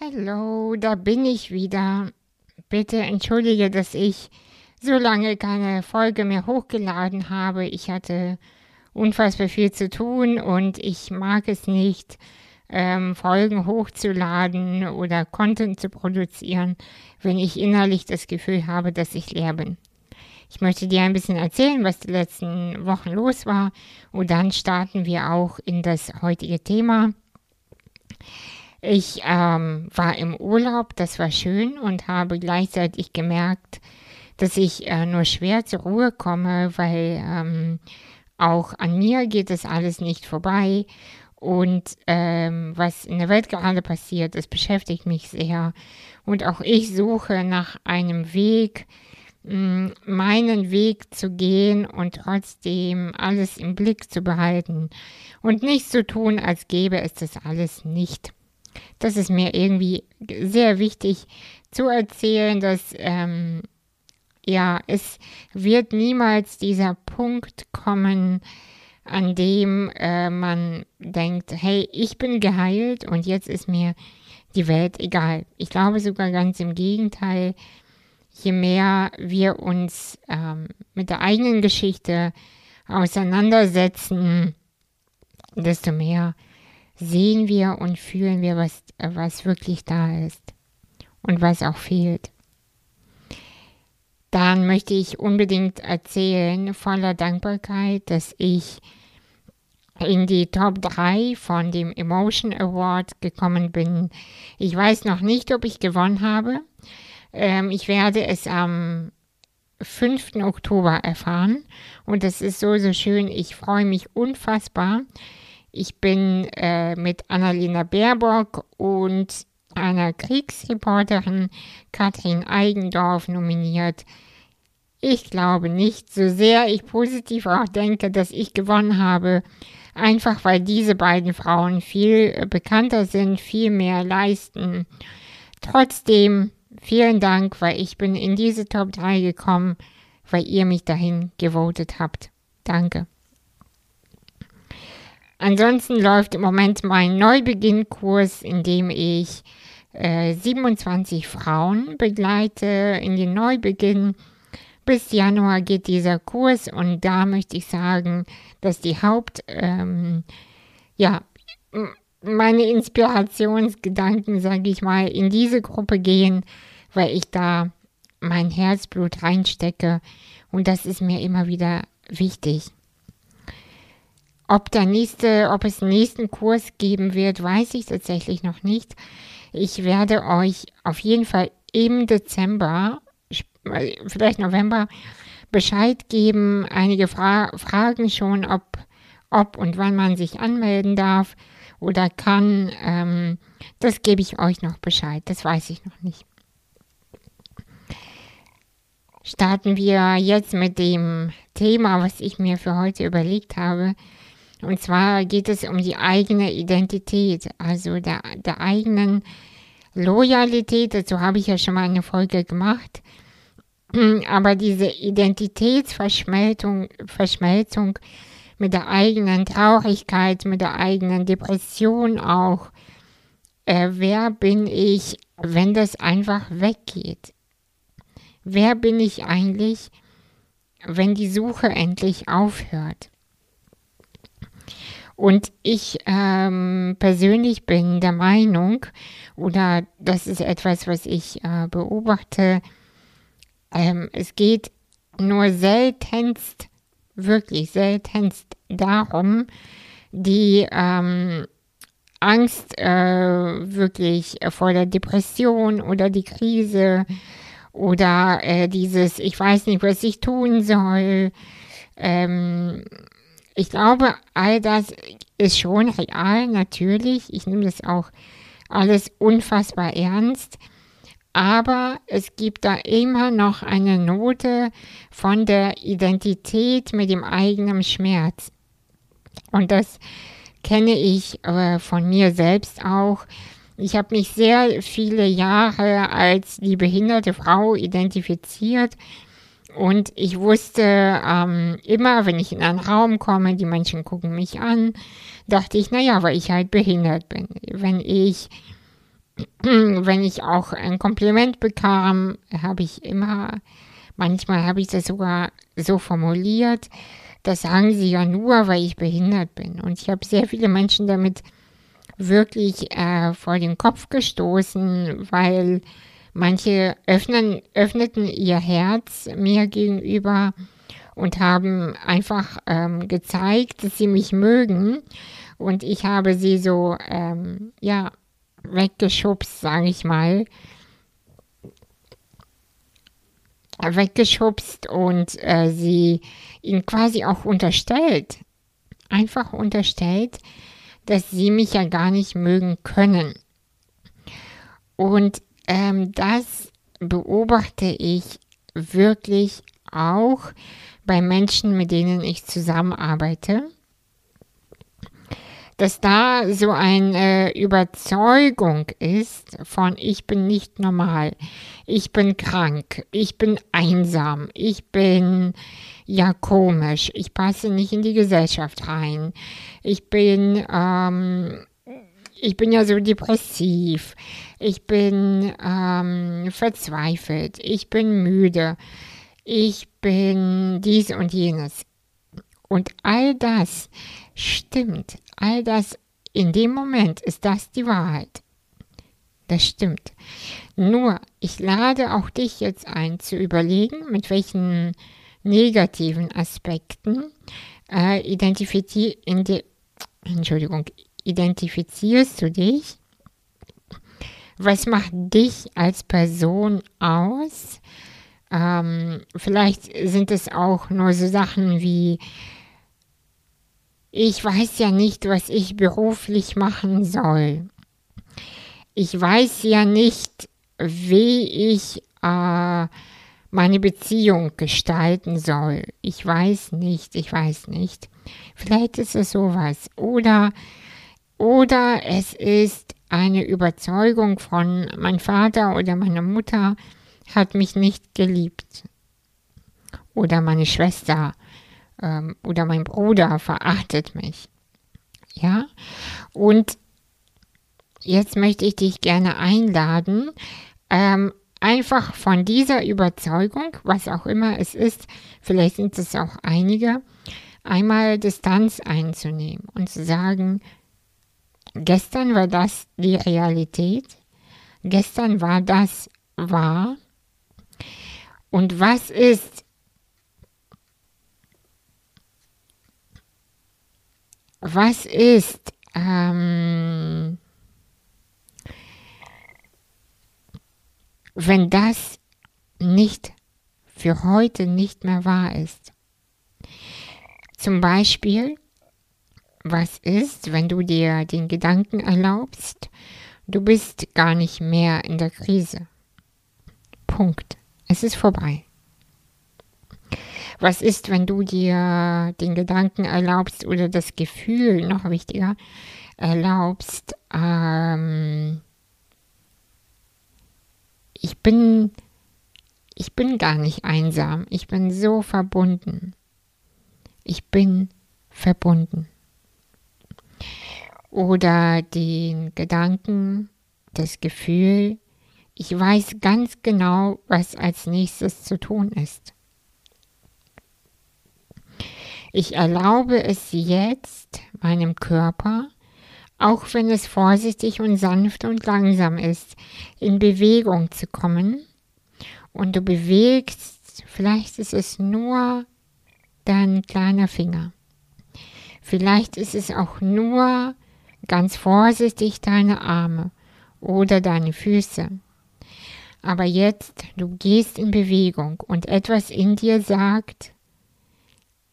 Hallo, da bin ich wieder. Bitte entschuldige, dass ich so lange keine Folge mehr hochgeladen habe. Ich hatte unfassbar viel zu tun und ich mag es nicht, ähm, Folgen hochzuladen oder Content zu produzieren, wenn ich innerlich das Gefühl habe, dass ich leer bin. Ich möchte dir ein bisschen erzählen, was die letzten Wochen los war und dann starten wir auch in das heutige Thema. Ich ähm, war im Urlaub, das war schön und habe gleichzeitig gemerkt, dass ich äh, nur schwer zur Ruhe komme, weil ähm, auch an mir geht es alles nicht vorbei. Und ähm, was in der Welt gerade passiert, das beschäftigt mich sehr. Und auch ich suche nach einem Weg, mh, meinen Weg zu gehen und trotzdem alles im Blick zu behalten und nicht zu tun, als gäbe es das alles nicht. Das ist mir irgendwie sehr wichtig zu erzählen, dass ähm, ja, es wird niemals dieser Punkt kommen, an dem äh, man denkt, hey, ich bin geheilt und jetzt ist mir die Welt egal. Ich glaube sogar ganz im Gegenteil, je mehr wir uns ähm, mit der eigenen Geschichte auseinandersetzen, desto mehr sehen wir und fühlen wir, was, was wirklich da ist und was auch fehlt dann möchte ich unbedingt erzählen, voller Dankbarkeit, dass ich in die Top 3 von dem Emotion Award gekommen bin. Ich weiß noch nicht, ob ich gewonnen habe. Ähm, ich werde es am 5. Oktober erfahren und das ist so, so schön. Ich freue mich unfassbar. Ich bin äh, mit Annalena Baerbock und einer Kriegsreporterin Katrin Eigendorf nominiert. Ich glaube nicht, so sehr ich positiv auch denke, dass ich gewonnen habe, einfach weil diese beiden Frauen viel bekannter sind, viel mehr leisten. Trotzdem vielen Dank, weil ich bin in diese Top 3 gekommen, weil ihr mich dahin gewotet habt. Danke. Ansonsten läuft im Moment mein Neubeginnkurs, in dem ich äh, 27 Frauen begleite in den Neubeginn bis Januar geht dieser Kurs und da möchte ich sagen, dass die Haupt, ähm, ja, meine Inspirationsgedanken, sage ich mal, in diese Gruppe gehen, weil ich da mein Herzblut reinstecke und das ist mir immer wieder wichtig. Ob, der nächste, ob es einen nächsten Kurs geben wird, weiß ich tatsächlich noch nicht. Ich werde euch auf jeden Fall im Dezember vielleicht November Bescheid geben. Einige Fra Fragen schon, ob, ob und wann man sich anmelden darf oder kann. Ähm, das gebe ich euch noch Bescheid. Das weiß ich noch nicht. Starten wir jetzt mit dem Thema, was ich mir für heute überlegt habe. Und zwar geht es um die eigene Identität, also der, der eigenen Loyalität. Dazu habe ich ja schon mal eine Folge gemacht. Aber diese Identitätsverschmelzung Verschmelzung mit der eigenen Traurigkeit, mit der eigenen Depression auch, äh, wer bin ich, wenn das einfach weggeht? Wer bin ich eigentlich, wenn die Suche endlich aufhört? Und ich ähm, persönlich bin der Meinung, oder das ist etwas, was ich äh, beobachte, ähm, es geht nur seltenst, wirklich seltenst darum, die ähm, Angst äh, wirklich vor der Depression oder die Krise oder äh, dieses, ich weiß nicht, was ich tun soll. Ähm, ich glaube, all das ist schon real, natürlich. Ich nehme das auch alles unfassbar ernst aber es gibt da immer noch eine Note von der Identität mit dem eigenen Schmerz. Und das kenne ich äh, von mir selbst auch. Ich habe mich sehr viele Jahre als die behinderte Frau identifiziert und ich wusste ähm, immer, wenn ich in einen Raum komme, die Menschen gucken mich an, dachte ich, naja, weil ich halt behindert bin. Wenn ich, wenn ich auch ein Kompliment bekam, habe ich immer, manchmal habe ich das sogar so formuliert, das sagen sie ja nur, weil ich behindert bin. Und ich habe sehr viele Menschen damit wirklich äh, vor den Kopf gestoßen, weil manche öffnen, öffneten ihr Herz mir gegenüber und haben einfach ähm, gezeigt, dass sie mich mögen. Und ich habe sie so, ähm, ja, weggeschubst, sage ich mal. Weggeschubst und äh, sie ihnen quasi auch unterstellt, einfach unterstellt, dass sie mich ja gar nicht mögen können. Und ähm, das beobachte ich wirklich auch bei Menschen, mit denen ich zusammenarbeite, dass da so eine Überzeugung ist von ich bin nicht normal, ich bin krank, ich bin einsam, ich bin ja komisch, ich passe nicht in die Gesellschaft rein, ich bin, ähm, ich bin ja so depressiv, ich bin ähm, verzweifelt, ich bin müde, ich bin dies und jenes. Und all das stimmt, all das in dem Moment ist das die Wahrheit. Das stimmt. Nur, ich lade auch dich jetzt ein zu überlegen, mit welchen negativen Aspekten äh, identifizi Entschuldigung, identifizierst du dich? Was macht dich als Person aus? Ähm, vielleicht sind es auch nur so Sachen wie, ich weiß ja nicht, was ich beruflich machen soll. Ich weiß ja nicht, wie ich äh, meine Beziehung gestalten soll. Ich weiß nicht, ich weiß nicht. Vielleicht ist es sowas. Oder, oder es ist eine Überzeugung von mein Vater oder meine Mutter hat mich nicht geliebt. Oder meine Schwester ähm, oder mein Bruder verachtet mich. Ja? Und jetzt möchte ich dich gerne einladen, ähm, einfach von dieser Überzeugung, was auch immer es ist, vielleicht sind es auch einige, einmal Distanz einzunehmen und zu sagen, gestern war das die Realität, gestern war das wahr und was ist, was ist, ähm, wenn das nicht für heute nicht mehr wahr ist. Zum Beispiel, was ist, wenn du dir den Gedanken erlaubst, du bist gar nicht mehr in der Krise. Punkt. Es ist vorbei. Was ist, wenn du dir den Gedanken erlaubst oder das Gefühl, noch wichtiger, erlaubst, ähm, ich bin, ich bin gar nicht einsam. Ich bin so verbunden. Ich bin verbunden. Oder den Gedanken, das Gefühl, ich weiß ganz genau, was als nächstes zu tun ist. Ich erlaube es jetzt meinem Körper, auch wenn es vorsichtig und sanft und langsam ist, in Bewegung zu kommen. Und du bewegst, vielleicht ist es nur dein kleiner Finger. Vielleicht ist es auch nur ganz vorsichtig deine Arme oder deine Füße. Aber jetzt, du gehst in Bewegung und etwas in dir sagt,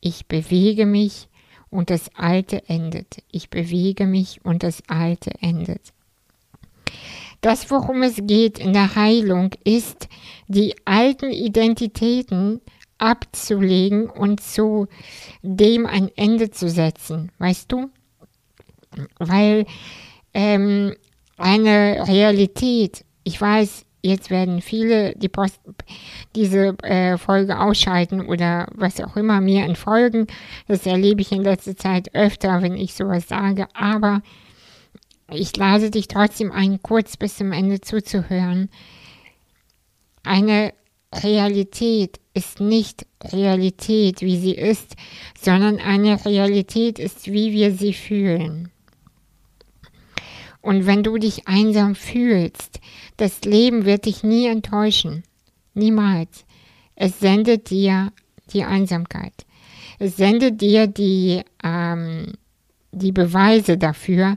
ich bewege mich und das Alte endet. Ich bewege mich und das Alte endet. Das, worum es geht in der Heilung, ist, die alten Identitäten abzulegen und zu dem ein Ende zu setzen. Weißt du? Weil ähm, eine Realität. Ich weiß, jetzt werden viele die Post, diese äh, Folge ausschalten oder was auch immer mir entfolgen. Das erlebe ich in letzter Zeit öfter, wenn ich sowas sage. Aber ich lade dich trotzdem ein, kurz bis zum Ende zuzuhören. Eine Realität ist nicht Realität, wie sie ist, sondern eine Realität ist, wie wir sie fühlen. Und wenn du dich einsam fühlst, das Leben wird dich nie enttäuschen. Niemals. Es sendet dir die Einsamkeit. Es sendet dir die, ähm, die Beweise dafür,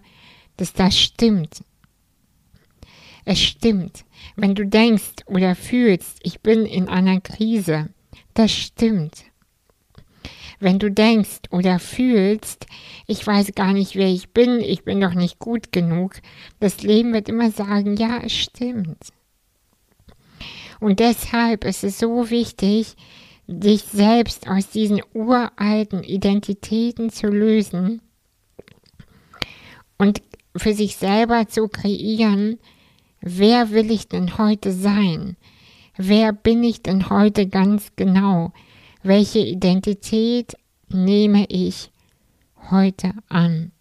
dass das stimmt. Es stimmt. Wenn du denkst oder fühlst, ich bin in einer Krise, das stimmt. Wenn du denkst oder fühlst, ich weiß gar nicht, wer ich bin, ich bin doch nicht gut genug, das Leben wird immer sagen, ja, es stimmt. Und deshalb ist es so wichtig, dich selbst aus diesen uralten Identitäten zu lösen und für sich selber zu kreieren, wer will ich denn heute sein? Wer bin ich denn heute ganz genau? Welche Identität nehme ich heute an?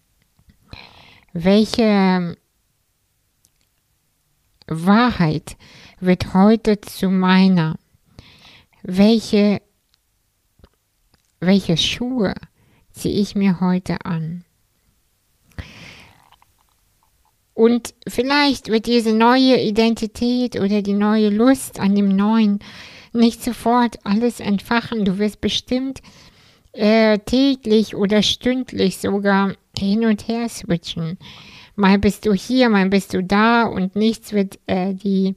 Welche Wahrheit wird heute zu meiner? Welche, welche Schuhe ziehe ich mir heute an? Und vielleicht wird diese neue Identität oder die neue Lust an dem Neuen nicht sofort alles entfachen. Du wirst bestimmt äh, täglich oder stündlich sogar hin und her switchen. Mal bist du hier, mal bist du da und nichts wird äh, die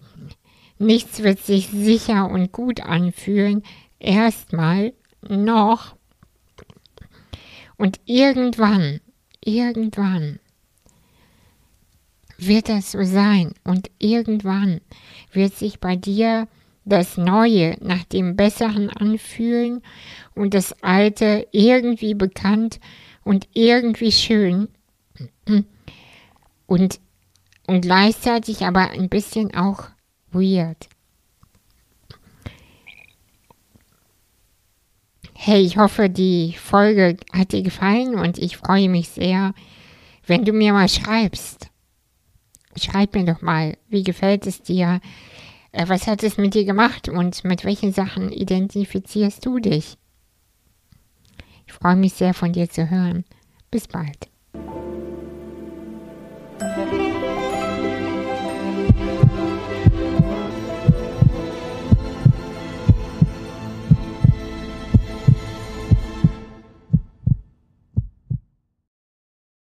nichts wird sich sicher und gut anfühlen. Erstmal noch. Und irgendwann, irgendwann wird das so sein. Und irgendwann wird sich bei dir das Neue nach dem Besseren anfühlen und das Alte irgendwie bekannt und irgendwie schön und, und gleichzeitig aber ein bisschen auch weird. Hey, ich hoffe, die Folge hat dir gefallen und ich freue mich sehr, wenn du mir mal schreibst. Schreib mir doch mal, wie gefällt es dir? Äh, was hat es mit dir gemacht und mit welchen Sachen identifizierst du dich? Ich freue mich sehr von dir zu hören. Bis bald.